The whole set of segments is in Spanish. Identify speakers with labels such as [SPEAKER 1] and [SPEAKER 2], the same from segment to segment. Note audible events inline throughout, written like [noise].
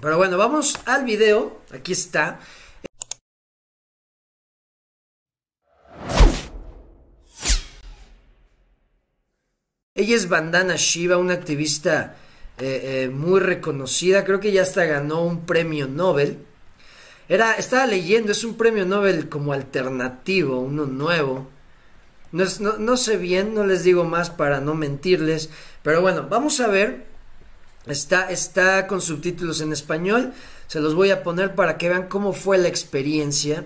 [SPEAKER 1] Pero bueno, vamos al video. Aquí está. Ella es Bandana Shiva, una activista eh, eh, muy reconocida. Creo que ya hasta ganó un premio Nobel. Era, estaba leyendo, es un premio Nobel como alternativo, uno nuevo. No, no, sé bien, no les digo más para no mentirles. Pero bueno, vamos a ver. Está, está con subtítulos en español. Se los voy a poner para que vean cómo fue la experiencia.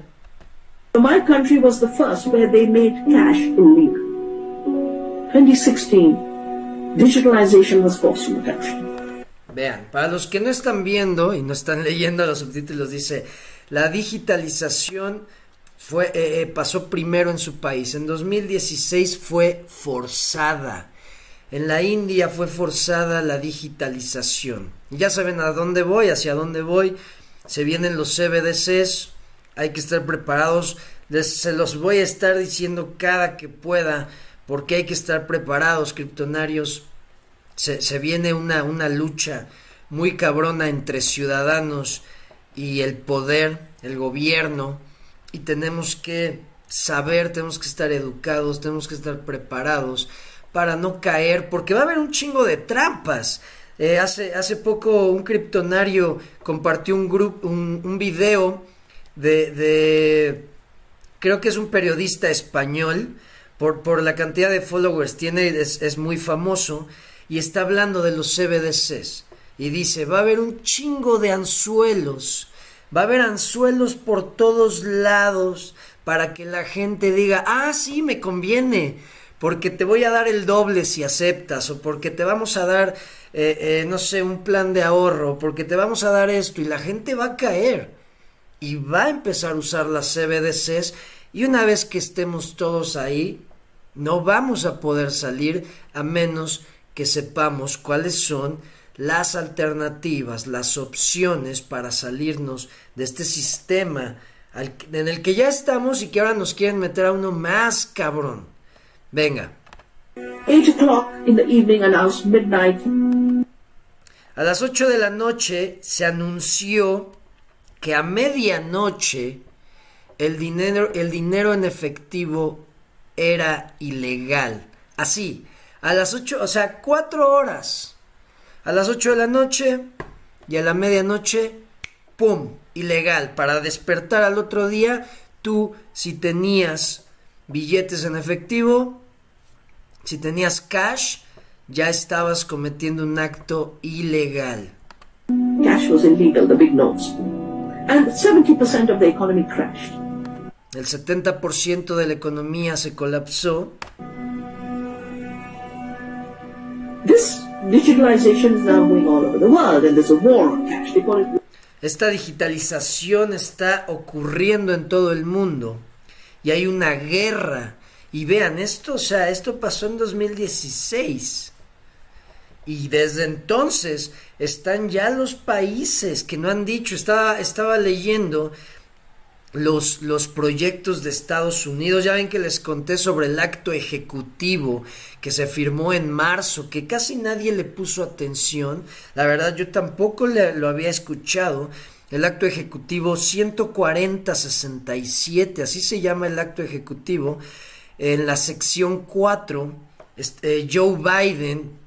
[SPEAKER 1] My country was the first where they made cash illegal. 2016, digitalization was forced in the country. Vean, para los que no están viendo y no están [laughs] leyendo los subtítulos, dice la digitalización fue, eh, eh, pasó primero en su país. En 2016 fue forzada. En la India fue forzada la digitalización. Ya saben a dónde voy, hacia dónde voy. Se vienen los CBDCs. Hay que estar preparados. se los voy a estar diciendo cada que pueda. Porque hay que estar preparados, criptonarios. Se, se viene una, una lucha muy cabrona entre ciudadanos y el poder, el gobierno, y tenemos que saber, tenemos que estar educados, tenemos que estar preparados para no caer, porque va a haber un chingo de trampas. Eh, hace, hace poco un criptonario compartió un, grupo un, un video de, de, creo que es un periodista español, por, por la cantidad de followers tiene, es, es muy famoso, y está hablando de los CBDCs y dice, va a haber un chingo de anzuelos, va a haber anzuelos por todos lados para que la gente diga, ah, sí, me conviene, porque te voy a dar el doble si aceptas, o porque te vamos a dar, eh, eh, no sé, un plan de ahorro, porque te vamos a dar esto, y la gente va a caer y va a empezar a usar las CBDCs, y una vez que estemos todos ahí, no vamos a poder salir a menos que sepamos cuáles son las alternativas, las opciones para salirnos de este sistema en el que ya estamos y que ahora nos quieren meter a uno más cabrón. Venga. A las 8 de la noche se anunció que a medianoche el dinero, el dinero en efectivo era ilegal. Así, a las 8, o sea, 4 horas. A las 8 de la noche y a la medianoche, ¡pum! Ilegal. Para despertar al otro día, tú, si tenías billetes en efectivo, si tenías cash, ya estabas cometiendo un acto ilegal. Cash was illegal, the big notes. And 70% of the economy crashed. El 70% de la economía se colapsó. Esta digitalización está ocurriendo en todo el mundo y hay una guerra. Y vean, esto, o sea, esto pasó en 2016. Y desde entonces están ya los países que no han dicho, estaba, estaba leyendo los, los, proyectos de Estados Unidos. Ya ven que les conté sobre el acto ejecutivo que se firmó en marzo, que casi nadie le puso atención. La verdad, yo tampoco lo había escuchado. El acto ejecutivo 140-67, así se llama el acto ejecutivo. En la sección 4, este, Joe Biden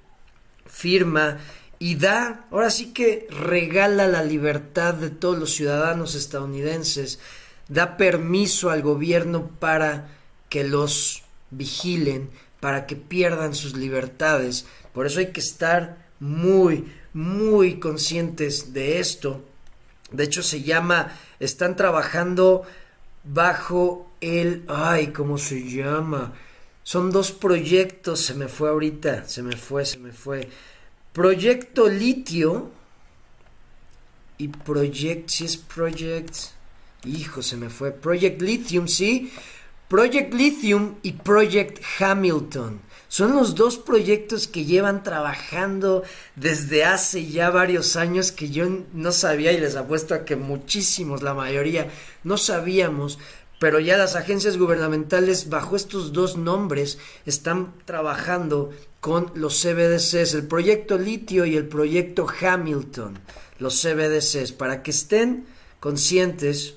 [SPEAKER 1] firma y da, ahora sí que regala la libertad de todos los ciudadanos estadounidenses da permiso al gobierno para que los vigilen, para que pierdan sus libertades. Por eso hay que estar muy, muy conscientes de esto. De hecho, se llama, están trabajando bajo el, ay, ¿cómo se llama? Son dos proyectos, se me fue ahorita, se me fue, se me fue. Proyecto Litio y Project, si es Project, Hijo, se me fue. Project Lithium, sí. Project Lithium y Project Hamilton. Son los dos proyectos que llevan trabajando desde hace ya varios años que yo no sabía y les apuesto a que muchísimos, la mayoría, no sabíamos, pero ya las agencias gubernamentales bajo estos dos nombres están trabajando con los CBDCs, el proyecto litio y el proyecto Hamilton. los CBDCs para que estén conscientes.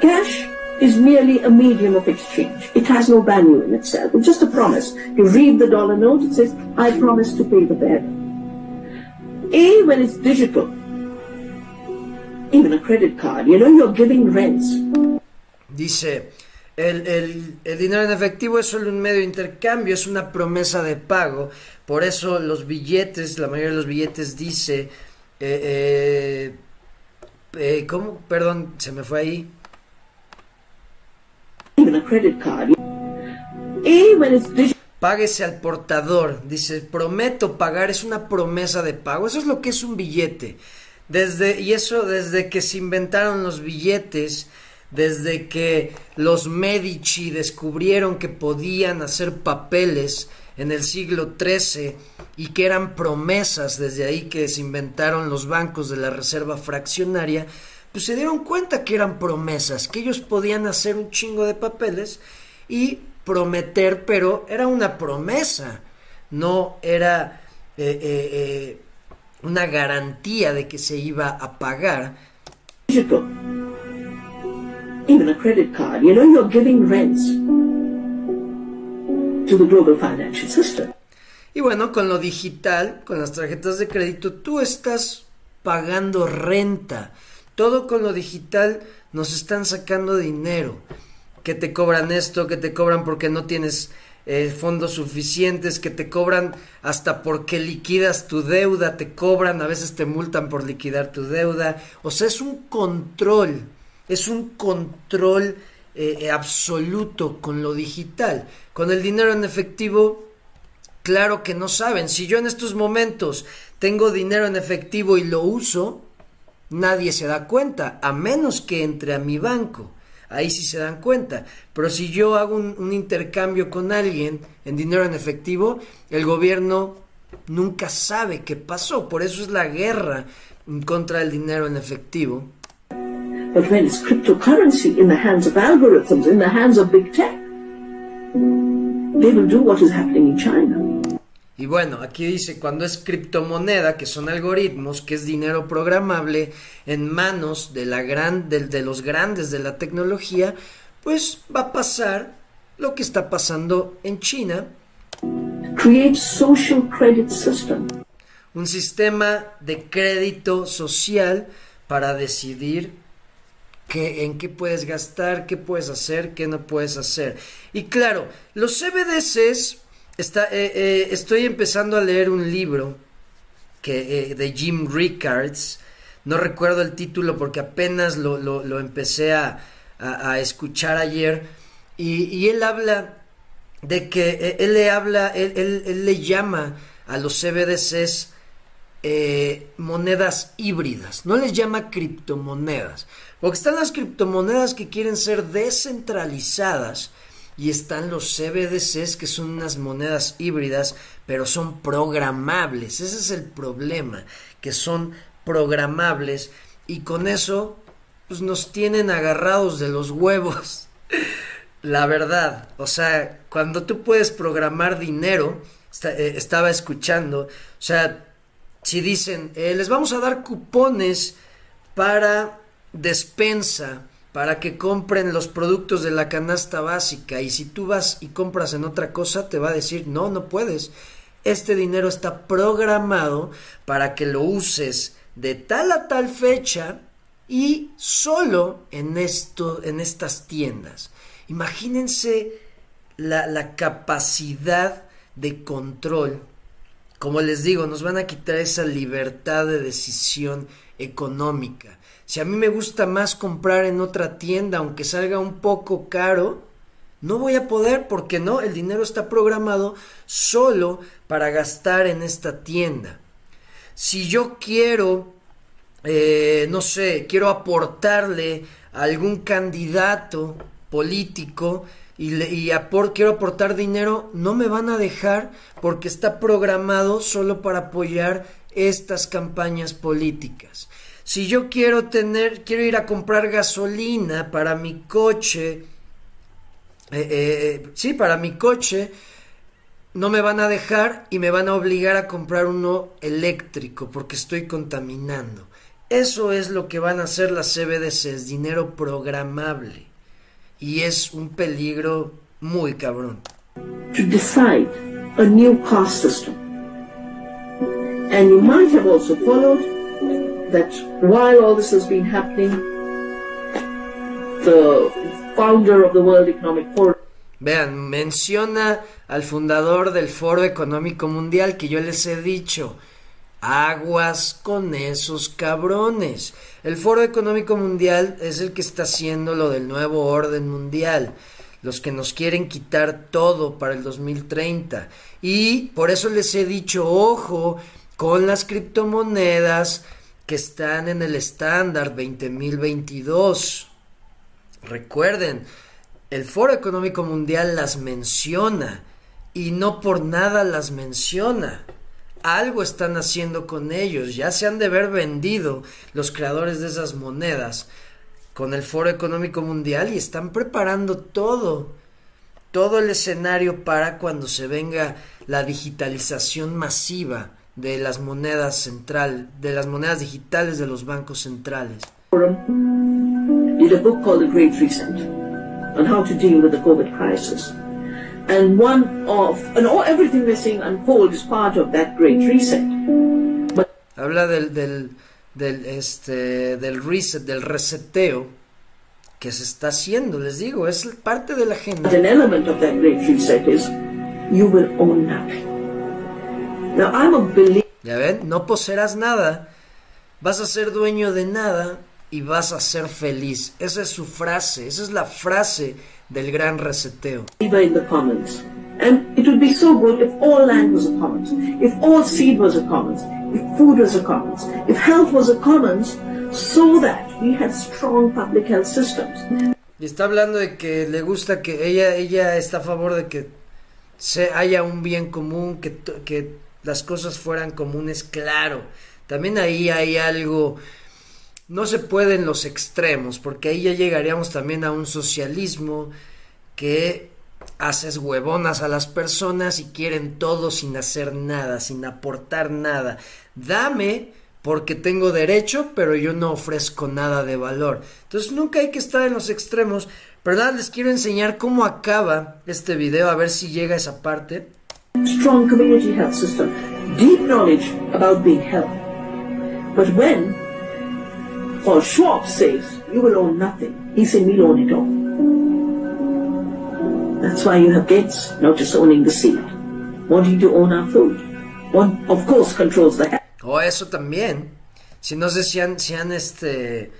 [SPEAKER 2] Cash is merely a medium of exchange. It has no value in itself. It's just a promise. You read the dollar note, it says, I promise to pay the bearer. A, when it's digital, even a credit card, you know, you're giving rents.
[SPEAKER 1] Dice, el, el, el, dinero en efectivo es solo un medio de intercambio, es una promesa de pago. Por eso los billetes, la mayoría de los billetes dice, eh, eh, eh, ¿cómo? Perdón, se me fue ahí. Páguese al portador, dice, prometo pagar, es una promesa de pago, eso es lo que es un billete. Desde, y eso desde que se inventaron los billetes, desde que los Medici descubrieron que podían hacer papeles en el siglo XIII y que eran promesas, desde ahí que se inventaron los bancos de la reserva fraccionaria, pues se dieron cuenta que eran promesas, que ellos podían hacer un chingo de papeles y prometer, pero era una promesa, no era eh, eh, eh, una garantía de que se iba a pagar.
[SPEAKER 2] Even a credit card, you know, you're giving rents to the global financial system.
[SPEAKER 1] Y bueno, con lo digital, con las tarjetas de crédito, tú estás pagando renta todo con lo digital nos están sacando dinero. Que te cobran esto, que te cobran porque no tienes eh, fondos suficientes, que te cobran hasta porque liquidas tu deuda, te cobran, a veces te multan por liquidar tu deuda. O sea, es un control, es un control eh, eh, absoluto con lo digital. Con el dinero en efectivo, claro que no saben. Si yo en estos momentos tengo dinero en efectivo y lo uso, nadie se da cuenta, a menos que entre a mi banco. Ahí sí se dan cuenta. Pero si yo hago un, intercambio con alguien en dinero en efectivo, el gobierno nunca sabe qué pasó. Por eso es la guerra contra el dinero en efectivo.
[SPEAKER 2] But when it's cryptocurrency in the hands of algorithms, in the hands of big tech, they will do what is happening in China.
[SPEAKER 1] Y bueno, aquí dice, cuando es criptomoneda, que son algoritmos, que es dinero programable en manos de, la gran, de, los grandes de la tecnología, pues va a pasar lo que está pasando en China.
[SPEAKER 2] Create social credit system.
[SPEAKER 1] Un sistema de crédito social para decidir qué, en qué puedes gastar, qué puedes hacer, qué no puedes hacer. Y claro, los CBDCs Está, eh, eh, estoy empezando a leer un libro que, eh, de Jim Rickards. No recuerdo el título porque apenas lo, lo, empecé a, a, escuchar ayer. Y, él habla de que él le habla, él, él, le llama a los CBDCs monedas híbridas. No les llama criptomonedas. Porque están las criptomonedas que quieren ser descentralizadas y están los CBDCs que son unas monedas híbridas pero son programables. Ese es el problema que son programables. Y con eso pues nos tienen agarrados de los huevos [laughs] la verdad. O sea cuando tú puedes programar dinero eh, estaba escuchando o sea si dicen eh, les vamos a dar cupones para despensa para que compren los productos de la canasta básica y si tú vas y compras en otra cosa te va a decir no, no puedes. Este dinero está programado para que lo uses de tal a tal fecha y solo en esto en estas tiendas. Imagínense la, la capacidad de control. Como les digo, nos van a quitar esa libertad de decisión económica. Si a mí me gusta más comprar en otra tienda, aunque salga un poco caro, no voy a poder porque no, el dinero está programado solo para gastar en esta tienda. Si yo quiero, eh, no sé, quiero aportarle a algún candidato político y, quiero aportar dinero, no me van a dejar porque está programado solo para apoyar estas campañas políticas. Si yo quiero tener, quiero ir a comprar gasolina para mi coche, eh, eh, sí, para mi coche, no me van a dejar y me van a obligar a comprar uno eléctrico porque estoy contaminando. Eso es lo que van a hacer las CBDCs, dinero programable. Y es un peligro muy cabrón.
[SPEAKER 2] To decide a new cost system. And you might have also followed that while all this has been happening, the founder of the World Economic Forum
[SPEAKER 1] Vean, menciona al fundador del Foro Económico Mundial que yo les he dicho. Aguas con esos cabrones. El Foro Económico Mundial es el que está haciendo lo del nuevo orden mundial. Los que nos quieren quitar todo para el 2030. Y por eso les he dicho, ojo con las criptomonedas que están en el estándar 20.022. Recuerden, el Foro Económico Mundial las menciona y no por nada las menciona. Algo están haciendo con ellos, ya se han de ver vendido los creadores de esas monedas con el Foro Económico Mundial y están preparando todo, todo el escenario para cuando se venga la digitalización masiva de las monedas central, de las monedas digitales de los bancos centrales.
[SPEAKER 2] on how to deal with the COVID crisis. And one of, and all, everything we're seeing unfold is part of that great reset. But
[SPEAKER 1] Habla del, del, del, este, del reset, del reseteo que se está haciendo, les digo, es parte de la agenda.
[SPEAKER 2] An element of that great reset is you will own nothing. Now I'm a believer.
[SPEAKER 1] Ya ven, no poseerás nada, vas a ser dueño de nada y vas a ser feliz. Esa es su frase, esa es la frase del gran reseteo.
[SPEAKER 2] In the commons. And it would be so good if all land was a commons, if all seed was a commons, if food was a commons, if health was a commons, so that we had strong public health systems.
[SPEAKER 1] Y está hablando de que le gusta que ella, ella está a favor de que se haya un bien común, que, que las cosas fueran comunes, claro. También ahí hay algo no se pueden los extremos, porque ahí ya llegaríamos también a un socialismo que haces huevonas a las personas y quieren todo sin hacer nada, sin aportar nada. Dame porque tengo derecho, pero yo no ofrezco nada de valor. Entonces nunca hay que estar en los extremos. Pero nada, les quiero enseñar cómo acaba este video, a ver si llega a esa parte.
[SPEAKER 2] Strong community health system, deep knowledge about being healthy. But when Or Schwab says, you will own nothing. He said, we'll own it all. That's why you have Gates not just owning the seed, wanting to own our food. One, of course, controls the
[SPEAKER 1] Oh, eso también. Si no sé si han, si han este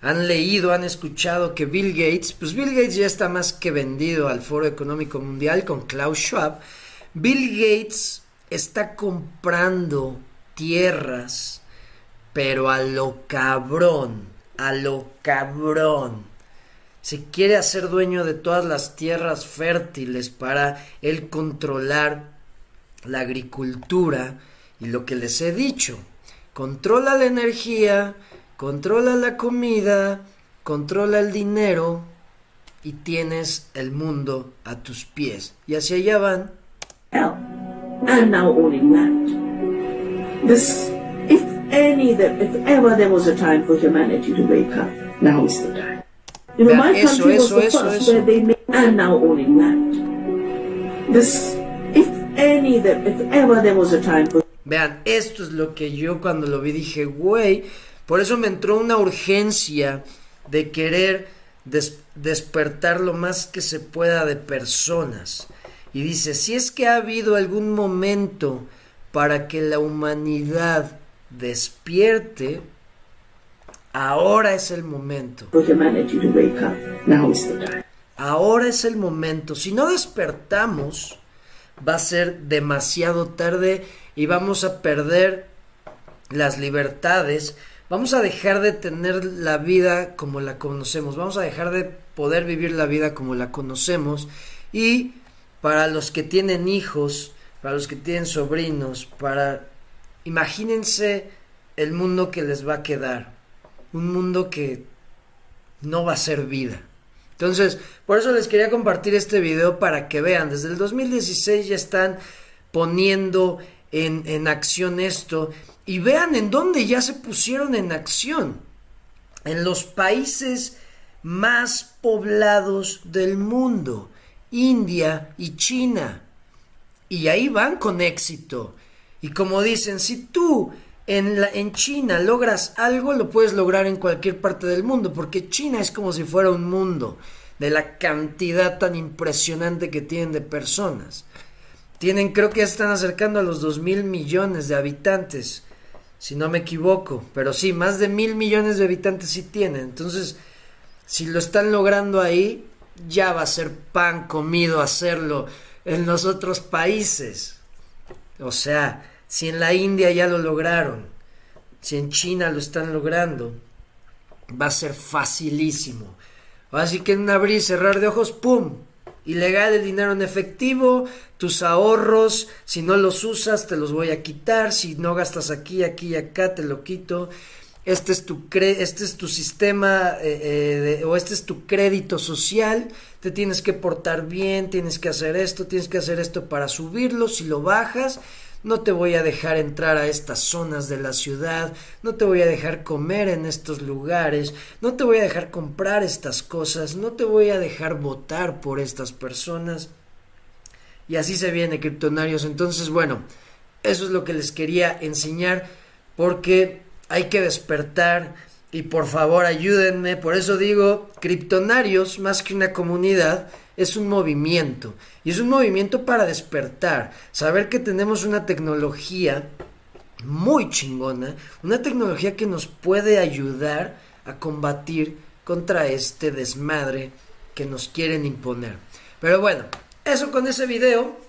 [SPEAKER 1] han leído, han escuchado que Bill Gates, pues Bill Gates ya está más que vendido al Foro Económico Mundial con Klaus Schwab. Bill Gates está comprando tierras pero a lo cabrón, a lo cabrón. Se quiere hacer dueño de todas las tierras fértiles para él controlar la agricultura y lo que les he dicho. Controla la energía, controla la comida, controla el dinero y tienes el mundo a tus pies. Y hacia allá van.
[SPEAKER 2] And now owning land. This any that if ever there was a time for humanity to wake up, now is the time. You know, my country was the first where they made and now owning land. This, if any that if ever there was a time for
[SPEAKER 1] Vean, esto es lo que yo cuando lo vi dije, güey, por eso me entró una urgencia de querer des despertar lo más que se pueda de personas. Y dice, si es que ha habido algún momento para que la humanidad despierte, ahora es el momento. Ahora es el momento. Si no despertamos, va a ser demasiado tarde y vamos a perder las libertades. Vamos a dejar de tener la vida como la conocemos. Vamos a dejar de poder vivir la vida como la conocemos. Y para los que tienen hijos, para los que tienen sobrinos, para Imagínense el mundo que les va a quedar. Un mundo que no va a ser vida. Entonces, por eso les quería compartir este video para que vean, desde el 2016 ya están poniendo en, en acción esto y vean en dónde ya se pusieron en acción. En los países más poblados del mundo, India y China. Y ahí van con éxito. Y como dicen, si tú en, la, en China logras algo, lo puedes lograr en cualquier parte del mundo, porque China es como si fuera un mundo de la cantidad tan impresionante que tienen de personas. Tienen, creo que ya están acercando a los 2 mil millones de habitantes, si no me equivoco, pero sí, más de mil millones de habitantes sí tienen. Entonces, si lo están logrando ahí, ya va a ser pan comido hacerlo en los otros países. O sea, si en la India ya lo lograron, si en China lo están logrando, va a ser facilísimo. Así que en un abrir y cerrar de ojos, ¡pum! Ilegal el dinero en efectivo, tus ahorros, si no los usas te los voy a quitar, si no gastas aquí, aquí y acá te lo quito. Este es tu, este es tu sistema eh, eh, o este es tu crédito social, te tienes que portar bien, tienes que hacer esto, tienes que hacer esto para subirlo, si lo bajas no te voy a dejar entrar a estas zonas de la ciudad, no te voy a dejar comer en estos lugares, no te voy a dejar comprar estas cosas, no te voy a dejar votar por estas personas. Y así se viene, criptonarios. Entonces, bueno, eso es lo que les quería enseñar porque hay que despertar y por favor ayúdenme. Por eso digo, criptonarios, más que una comunidad, es un movimiento. Y es un movimiento para despertar, saber que tenemos una tecnología muy chingona, una tecnología que nos puede ayudar a combatir contra este desmadre que nos quieren imponer. Pero bueno, eso con ese video.